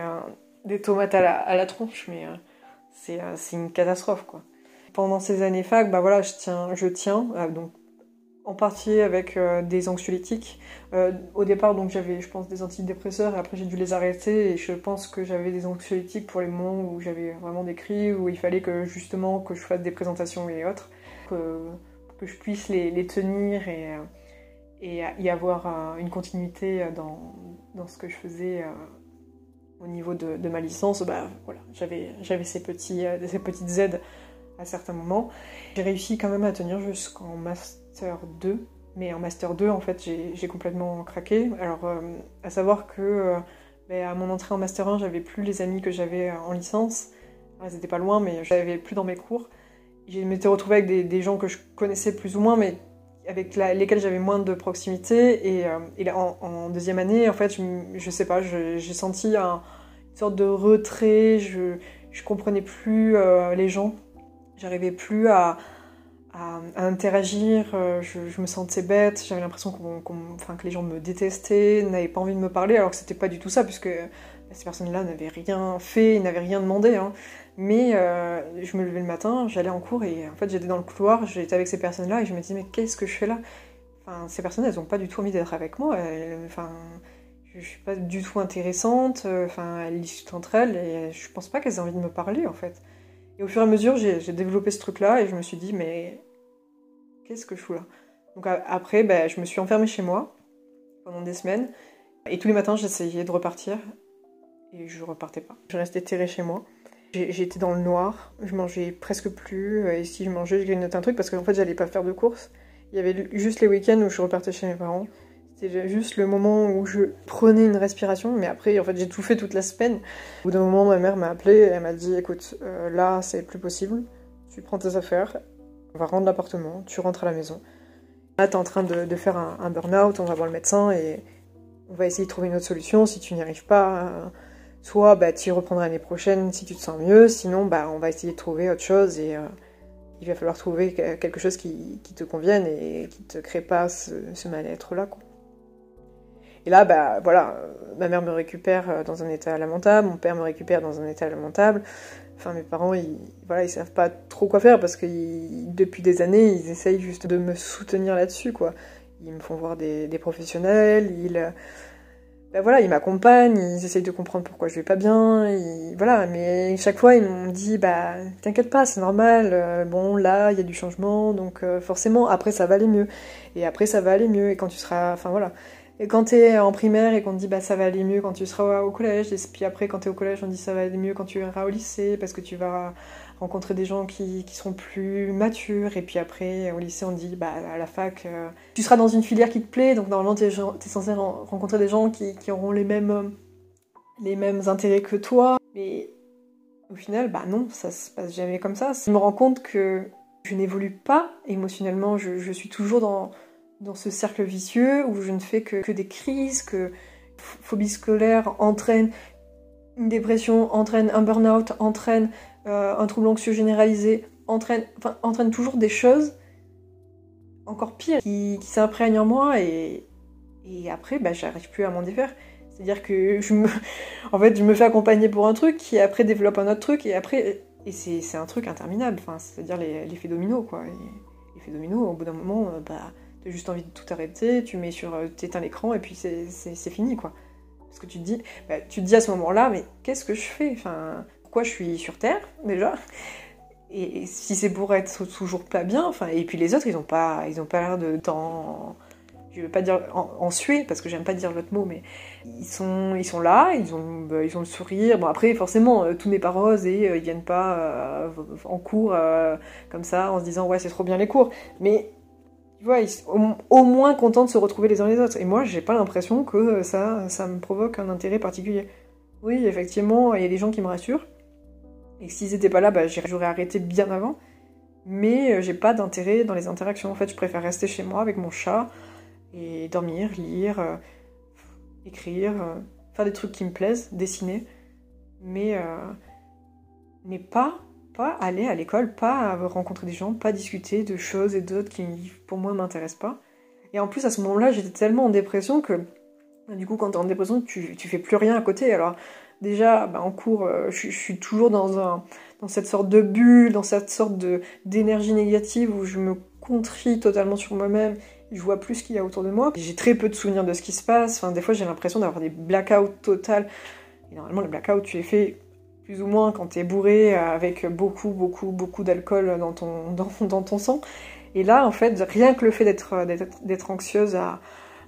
des tomates à la, à la tronche, mais euh, c'est une catastrophe quoi. Pendant ces années fac, bah voilà, je tiens, je tiens euh, donc en partie avec euh, des anxiolytiques. au départ, donc j'avais, je pense, des antidépresseurs et après j'ai dû les arrêter et je pense que j'avais des anxiolytiques pour les moments où j'avais vraiment des cris, où il fallait que justement que je fasse des présentations et autres, que je puisse les, tenir et, et y avoir une continuité dans, dans, ce que je faisais au niveau de, ma licence, bah, voilà, j'avais, ces, euh, petites aides à certains moments. J'ai réussi quand même à tenir jusqu'en Master 2, mais en Master 2, en fait, j'ai, complètement craqué. Alors, euh, à savoir que euh, bah, à mon entrée en Master 1, j'avais plus les amis que j'avais en licence. Ils n'étaient pas loin, mais je n'avais plus dans mes cours. Je m'étais retrouvée avec des, gens que je connaissais plus ou moins, mais avec lesquels j'avais moins de proximité. Et, euh, en, deuxième année, en fait, je, je sais pas, j'ai senti un, une sorte de retrait. Je, je comprenais plus euh, les gens. J'arrivais plus à, interagir. Euh, je, me sentais bête, j'avais l'impression que les gens me détestaient, n'avaient pas envie de me parler, alors que c'était pas du tout ça, puisque ces personnes-là n'avaient rien fait, n'avaient rien demandé. Hein. Mais euh, je me levais le matin, j'allais en cours et en fait j'étais dans le couloir, j'étais avec ces personnes-là et je me disais mais qu'est-ce que je fais là? Enfin, ces personnes, elles n'ont pas du tout envie d'être avec moi. enfin, je suis pas du tout intéressante. Enfin, elles discutent entre elles et je pense pas qu'elles aient envie de me parler en fait. Et au fur et à mesure, j'ai développé ce truc-là et je me suis dit mais qu'est-ce que je fous là? Donc après, ben, je me suis enfermée chez moi pendant des semaines. Et tous les matins, j'essayais de repartir. Et je repartais pas. Je restais terrée chez moi. J'étais dans le noir. Je mangeais presque plus. Et si je mangeais, je grignotais un truc parce qu'en fait, j'allais pas faire de courses. Il y avait juste les week-ends où je repartais chez mes parents. C'était juste le moment où je prenais une respiration, mais après, en fait, j'ai tout fait toute la semaine. Au bout d'un moment, ma mère m'a appelé et elle m'a dit Écoute, euh, là, c'est plus possible. Tu prends tes affaires on va rendre l'appartement, tu rentres à la maison. Là, tu es en train de, faire un, burn-out, on va voir le médecin et on va essayer de trouver une autre solution. Si tu n'y arrives pas, soit bah, tu y reprendras l'année prochaine si tu te sens mieux, sinon bah, on va essayer de trouver autre chose et euh, il va falloir trouver quelque chose qui, te convienne et qui te crée pas ce, mal-être là. Et là, bah voilà, ma mère me récupère euh, dans un état lamentable, mon père me récupère dans un état lamentable. Enfin, mes parents, ils, voilà, ils savent pas trop quoi faire parce que depuis des années, ils essayent juste de me soutenir là-dessus, quoi. Ils me font voir des, professionnels, ils, ben voilà, ils m'accompagnent, ils essayent de comprendre pourquoi je vais pas bien, voilà. Mais chaque fois, ils m'ont dit, bah, t'inquiète pas, c'est normal. Euh, bon, là, il y a du changement, donc euh, forcément, après, ça va aller mieux. Et après, ça va aller mieux. Et quand tu seras, enfin voilà. Et quand t'es en primaire et qu'on te dit bah ça va aller mieux quand tu seras au collège, et puis après quand t'es au collège on dit ça va aller mieux quand tu iras au lycée parce que tu vas rencontrer des gens qui, qui seront plus matures, et puis après au lycée on dit bah à la fac euh, tu seras dans une filière qui te plaît, donc normalement t'es es censé rencontrer des gens qui, qui, auront les mêmes, les mêmes intérêts que toi, mais au final bah non, ça se passe jamais comme ça. Je me rends compte que je n'évolue pas émotionnellement, je, suis toujours dans dans ce cercle vicieux où je ne fais que, des crises, que phobie scolaire entraîne une dépression, entraîne un burn-out, entraîne euh, un trouble anxieux généralisé, entraîne, toujours des choses encore pires qui, qui s'imprègnent en moi et, après bah, j'arrive plus à m'en défaire. C'est-à-dire que je me, en fait, je me fais accompagner pour un truc qui après développe un autre truc et après, et c'est un truc interminable. C'est-à-dire l'effet domino quoi. L'effet domino, au bout d'un moment, euh, bah T'as juste envie de tout arrêter, tu mets sur, euh, t'éteins l'écran et puis c'est fini quoi. Parce que tu te dis, bah, tu dis à ce moment-là, mais qu'est-ce que je fais? Je suis sur Terre déjà et, si c'est pour être toujours pas bien, enfin, et puis les autres, ils ont pas, ils ont pas l'air de temps, je veux pas dire en, suer parce que j'aime pas dire l'autre mot, mais ils sont, ils sont là, ils ont, bah, ils ont le sourire. Bon après, forcément, euh, tout n'est pas rose et euh, ils viennent pas en cours comme ça en se disant ouais c'est trop bien les cours, mais tu vois, ils sont au, moins contents de se retrouver les uns les autres. Et moi, j'ai pas l'impression que ça, ça me provoque un intérêt particulier. Oui, effectivement, il y a des gens qui me rassurent. Et s'ils étaient pas là, bah, j'aurais arrêté bien avant. Mais euh, j'ai pas d'intérêt dans les interactions. En fait, je préfère rester chez moi avec mon chat et dormir, lire, euh, écrire, euh, faire des trucs qui me plaisent, dessiner. Mais, mais pas pas aller à l'école, pas rencontrer des gens, pas discuter de choses et d'autres qui pour moi m'intéressent pas. Et en plus à ce moment-là j'étais tellement en dépression que du coup quand t'es en dépression tu, tu fais plus rien à côté. Alors déjà bah, en cours euh, je, suis toujours dans, un, dans cette sorte de bulle, dans cette sorte d'énergie négative où je me contrie totalement sur moi-même, je vois plus ce qu'il y a autour de moi. J'ai très peu de souvenirs de ce qui se passe, enfin des fois j'ai l'impression d'avoir des blackouts total. Et normalement les blackouts tu les fais plus ou moins quand t'es bourré euh, avec beaucoup, beaucoup, beaucoup d'alcool dans ton, dans, ton sang. Et là, en fait, rien que le fait d'être, anxieuse à,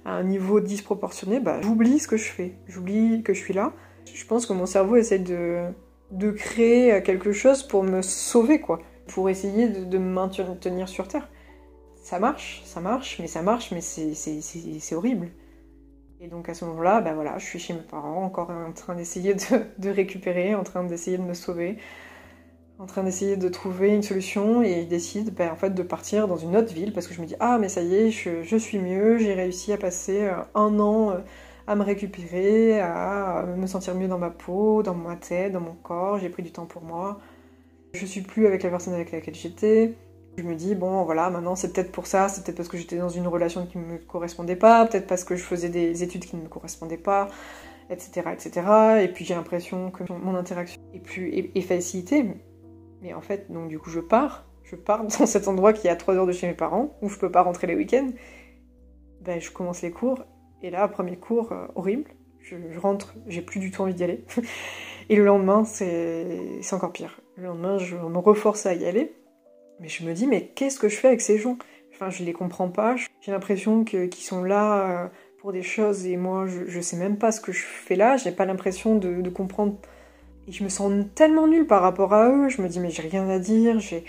un niveau disproportionné, bah, j'oublie ce que je fais. J'oublie que je suis là. Je pense que mon cerveau essaie de, de créer quelque chose pour me sauver, quoi. Pour essayer de, me maintenir sur Terre. Ça marche, ça marche, mais ça marche, mais c'est, horrible. Et donc à ce moment-là, ben voilà, je suis chez mes parents, encore en train d'essayer de, récupérer, en train d'essayer de me sauver, en train d'essayer de trouver une solution, et ils décident ben, en fait de partir dans une autre ville parce que je me dis ah mais ça y est, je, suis mieux, j'ai réussi à passer euh, un an euh, à me récupérer, à me sentir mieux dans ma peau, dans ma tête, dans mon corps, j'ai pris du temps pour moi. Je suis plus avec la personne avec laquelle j'étais. Je me dis, bon, voilà, maintenant c'est peut-être pour ça, c'est peut-être parce que j'étais dans une relation qui ne me correspondait pas, peut-être parce que je faisais des études qui ne me correspondaient pas, etc. etc. Et puis j'ai l'impression que mon interaction est plus facilitée. Mais en fait, donc du coup, je pars. Je pars dans cet endroit qui est à 3 heures de chez mes parents, où je peux pas rentrer les week-ends. Ben, je commence les cours, et là, premier cours euh, horrible. Je, rentre, j'ai plus du tout envie d'y aller. et le lendemain, c'est encore pire. Le lendemain, je me reforce à y aller. Mais je me dis, mais qu'est-ce que je fais avec ces gens? Enfin, je les comprends pas. J'ai l'impression qu'ils sont là euh, pour des choses et moi, je, je sais même pas ce que je fais là. J'ai pas l'impression de, comprendre. Et je me sens tellement nulle par rapport à eux. Je me dis, mais j'ai rien à dire. J'ai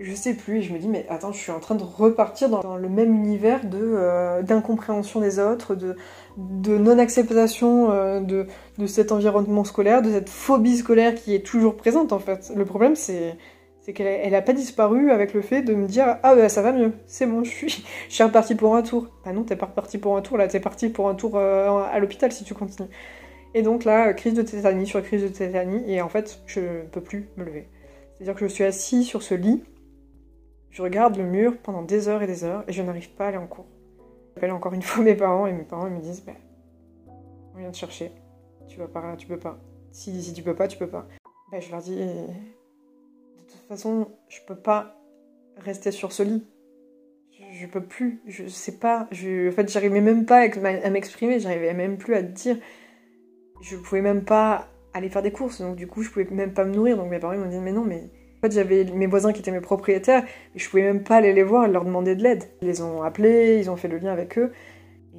je sais plus, et je me dis, mais attends, je suis en train de repartir dans, le même univers de euh, d'incompréhension des autres, de, de non-acceptation euh, de, de cet environnement scolaire, de cette phobie scolaire qui est toujours présente en fait. Le problème, c'est c'est qu'elle n'a pas disparu avec le fait de me dire ah bah ça va mieux, c'est bon, je suis, je suis reparti pour un tour. Bah non, t'es pas reparti pour un tour, là t'es parti pour un tour euh, à l'hôpital si tu continues. Et donc là, crise de tétanie sur crise de tétanie, et en fait, je ne peux plus me lever. C'est-à-dire que je suis assis sur ce lit, je regarde le mur pendant des heures et des heures, et je n'arrive pas à aller en cours. J'appelle encore une fois mes parents, et mes parents me disent bah, on vient te chercher, tu vas pas, tu peux pas. Si, si tu peux pas, tu peux pas. Bah, je leur dis de toute façon, je peux pas rester sur ce lit. Je, peux plus, je sais pas. Je, en fait, j'arrivais même pas à m'exprimer, j'arrivais même plus à te dire. Je pouvais même pas aller faire des courses, donc du coup, je pouvais même pas me nourrir. Donc mes parents m'ont dit, mais non, mais. En fait, j'avais mes voisins qui étaient mes propriétaires, et je pouvais même pas aller les voir et leur demander de l'aide. Ils les ont appelés, ils ont fait le lien avec eux.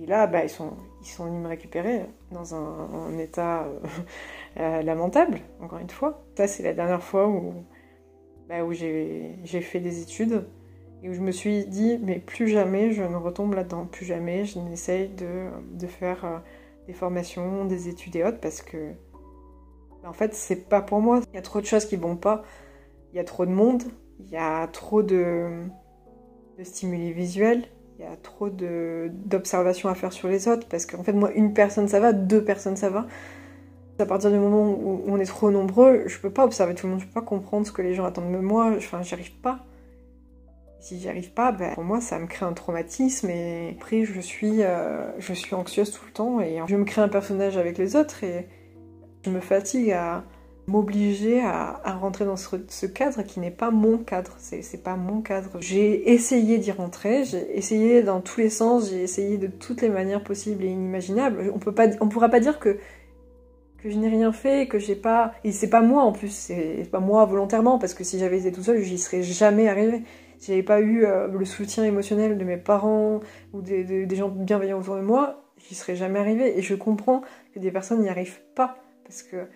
Et là, bah, ils sont, ils sont venus me récupérer dans un, état euh, euh, lamentable, encore une fois. Ça, c'est la dernière fois où, bah, où j'ai fait des études et où je me suis dit, mais plus jamais je ne retombe là-dedans, plus jamais je n'essaye de, de, faire euh, des formations, des études et autres, parce que bah, en fait, c'est pas pour moi. Il y a trop de choses qui vont pas, il y a trop de monde, il y a trop de, stimuli visuels, il y a trop d'observations à faire sur les autres, parce qu'en fait, moi, une personne ça va, deux personnes ça va. À partir du moment où on est trop nombreux, je peux pas observer tout le monde, je peux pas comprendre ce que les gens attendent de moi, enfin j'y arrive pas. Si j'y arrive pas, ben, pour moi ça me crée un traumatisme et après je suis, euh, je suis anxieuse tout le temps et je me crée un personnage avec les autres et je me fatigue à m'obliger à, rentrer dans ce, cadre qui n'est pas mon cadre, c'est pas mon cadre. J'ai essayé d'y rentrer, j'ai essayé dans tous les sens, j'ai essayé de toutes les manières possibles et inimaginables. On peut pas, on pourra pas dire que que je n'ai rien fait, que j'ai pas. Et c'est pas moi en plus, c'est pas moi volontairement, parce que si j'avais été tout seul, j'y serais jamais arrivé. Si j'avais pas eu euh, le soutien émotionnel de mes parents ou des, gens bienveillants autour de moi, j'y serais jamais arrivé. Et je comprends que des personnes n'y arrivent pas, parce que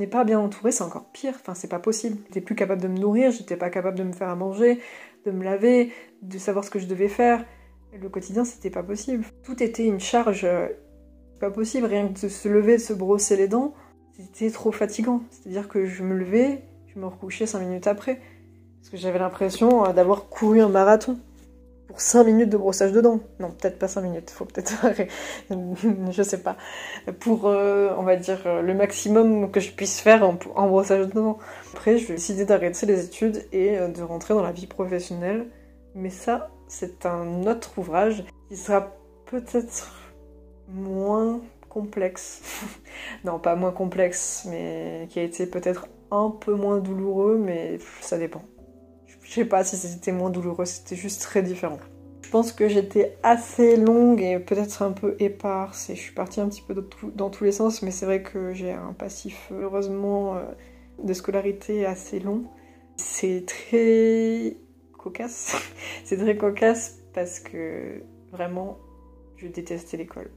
si pas bien entouré, c'est encore pire. Enfin, c'est pas possible. J'étais plus capable de me nourrir, j'étais pas capable de me faire à manger, de me laver, de savoir ce que je devais faire. Le quotidien, c'était pas possible. Tout était une charge euh, pas possible, rien que de se lever, de se brosser les dents, c'était trop fatigant. C'est-à-dire que je me levais, je me recouchais 5 minutes après. Parce que j'avais l'impression euh, d'avoir couru un marathon. Pour 5 minutes de brossage de dents. Non, peut-être pas 5 minutes, faut peut-être je sais pas. Pour, euh, on va dire, euh, le maximum que je puisse faire en, en brossage de dents. Après, je vais décider d'arrêter les études et de rentrer dans la vie professionnelle. Mais ça, c'est un autre ouvrage qui sera peut-être moins complexe. non, pas moins complexe, mais qui a été peut-être un peu moins douloureux, mais ça dépend. Je sais pas si c'était moins douloureux, c'était juste très différent. Je pense que j'étais assez longue et peut-être un peu éparse et je suis partie un petit peu dans tous les sens, mais c'est vrai que j'ai un passif heureusement euh, de scolarité assez long. C'est très cocasse. c'est très cocasse parce que vraiment je détestais l'école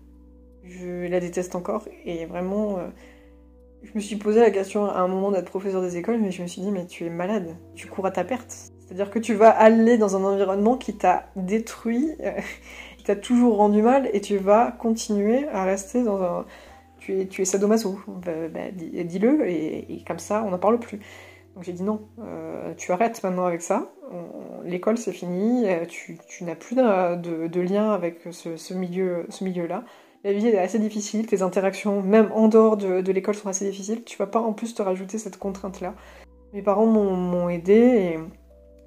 je la déteste encore. Et vraiment, euh, je me suis posé la question à un moment d'être professeur des écoles, mais je me suis dit, mais tu es malade, tu cours à ta perte. C'est-à-dire que tu vas aller dans un environnement qui t'a détruit, euh, qui t'a toujours rendu mal, et tu vas continuer à rester dans un... Tu es, sadomaso, bah, bah, dis-le, et, comme ça, on n'en parle plus. Donc j'ai dit non, euh, tu arrêtes maintenant avec ça, l'école c'est fini, tu, n'as plus de, lien avec ce, ce milieu-là. La vie est assez difficile, tes interactions, même en dehors de, l'école, sont assez difficiles. Tu vas pas en plus te rajouter cette contrainte-là. Mes parents m'ont aidé et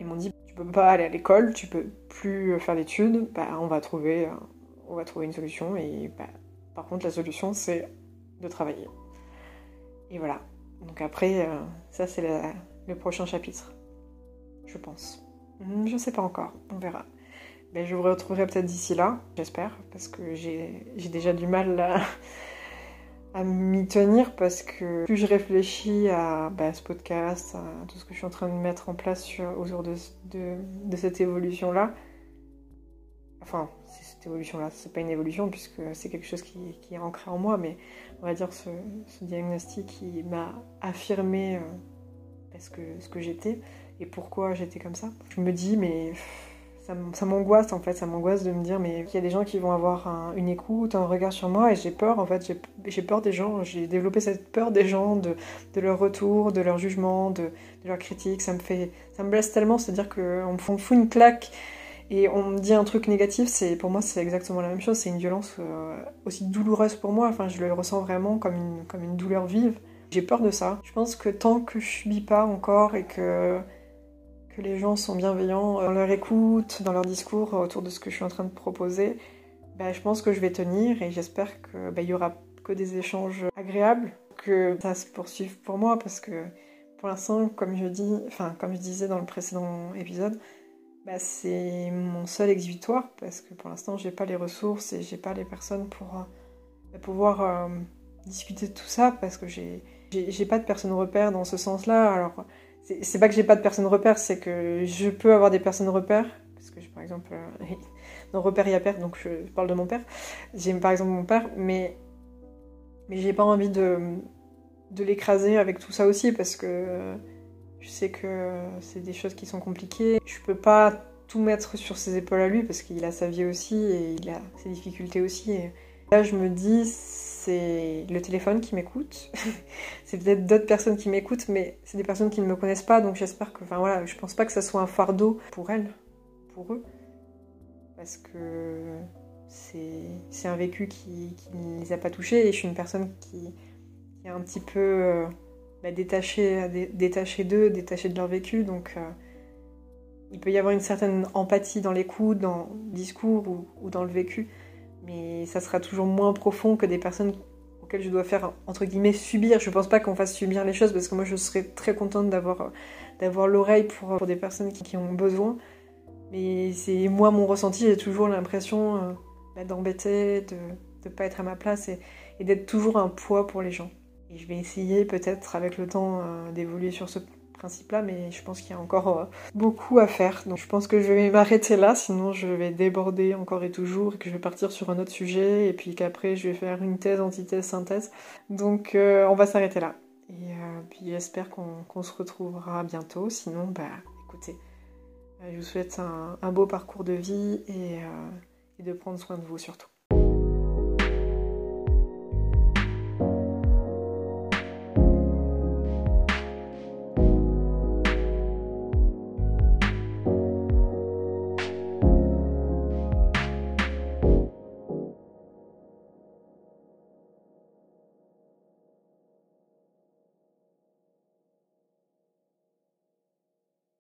ils m'ont dit tu peux pas aller à l'école, tu peux plus faire d'études, bah, on va trouver, on va trouver une solution. Et bah, par contre, la solution, c'est de travailler. Et voilà. Donc après, euh, ça c'est le prochain chapitre, je pense. Hmm, je sais pas encore, on verra. Mais je vous retrouverai peut-être d'ici là, j'espère, parce que j'ai déjà du mal à, à m'y tenir, parce que plus je réfléchis à bah, ce podcast, à tout ce que je suis en train de mettre en place sur, autour de, cette évolution-là, enfin, cette évolution-là, c'est pas une évolution puisque c'est quelque chose qui, est ancré en moi, mais on va dire ce, diagnostic qui m'a affirmé euh, ce que j'étais et pourquoi j'étais comme ça. Je me dis, mais ça, m'angoisse en fait, ça m'angoisse de me dire, mais il y a des gens qui vont avoir une écoute, un regard sur moi et j'ai peur en fait, j'ai peur des gens, j'ai développé cette peur des gens, de, leur retour, de leur jugement, de, leur critique. Ça me fait, ça me blesse tellement, c'est-à-dire qu'on me fout une claque et on me dit un truc négatif, pour moi c'est exactement la même chose, c'est une violence euh, aussi douloureuse pour moi, enfin je le ressens vraiment comme une, comme une douleur vive. J'ai peur de ça. Je pense que tant que je subis pas encore et que, que les gens sont bienveillants dans leur écoute, dans leur discours autour de ce que je suis en train de proposer, bah, je pense que je vais tenir et j'espère qu'il bah, y aura que des échanges agréables, que ça se poursuive pour moi parce que pour l'instant, comme je dis, enfin comme je disais dans le précédent épisode, bah, c'est mon seul exutoire parce que pour l'instant j'ai pas les ressources et j'ai pas les personnes pour euh, pouvoir euh, discuter de tout ça parce que j'ai pas de personnes repères dans ce sens-là. Alors c'est pas que j'ai pas de personnes repères, c'est que je peux avoir des personnes repères parce que par exemple euh, dans repère il y a père donc je parle de mon père. J'ai par exemple mon père mais mais j'ai pas envie de de l'écraser avec tout ça aussi parce que je sais que c'est des choses qui sont compliquées. Je peux pas tout mettre sur ses épaules à lui parce qu'il a sa vie aussi et il a ses difficultés aussi. Là, je me dis, c'est le téléphone qui m'écoute. c'est peut-être d'autres personnes qui m'écoutent, mais c'est des personnes qui ne me connaissent pas, donc j'espère que, enfin voilà, je pense pas que ça soit un fardeau pour elles, pour eux, parce que c'est un vécu qui, ne les a pas touchés et je suis une personne qui, qui est un petit peu euh, bah, détachée, d'eux, détachée de leur vécu. Donc euh, il peut y avoir une certaine empathie dans l'écoute, dans le discours ou, dans le vécu, mais ça sera toujours moins profond que des personnes auxquelles je dois faire entre guillemets subir. Je pense pas qu'on fasse subir les choses parce que moi je serais très contente d'avoir d'avoir l'oreille pour, pour des personnes qui, ont besoin. Mais c'est moi mon ressenti, j'ai toujours l'impression euh, bah, d'embêter, de ne pas être à ma place et d'être toujours un poids pour les gens. Et je vais essayer peut-être avec le temps euh, d'évoluer sur ce principe-là, mais je pense qu'il y a encore euh, beaucoup à faire. Donc je pense que je vais m'arrêter là, sinon je vais déborder encore et toujours, et que je vais partir sur un autre sujet, et puis qu'après je vais faire une thèse, antithèse, synthèse. Donc euh, on va s'arrêter là. Et puis j'espère qu'on se retrouvera bientôt. Sinon, bah écoutez, je vous souhaite un, beau parcours de vie et de prendre soin de vous surtout.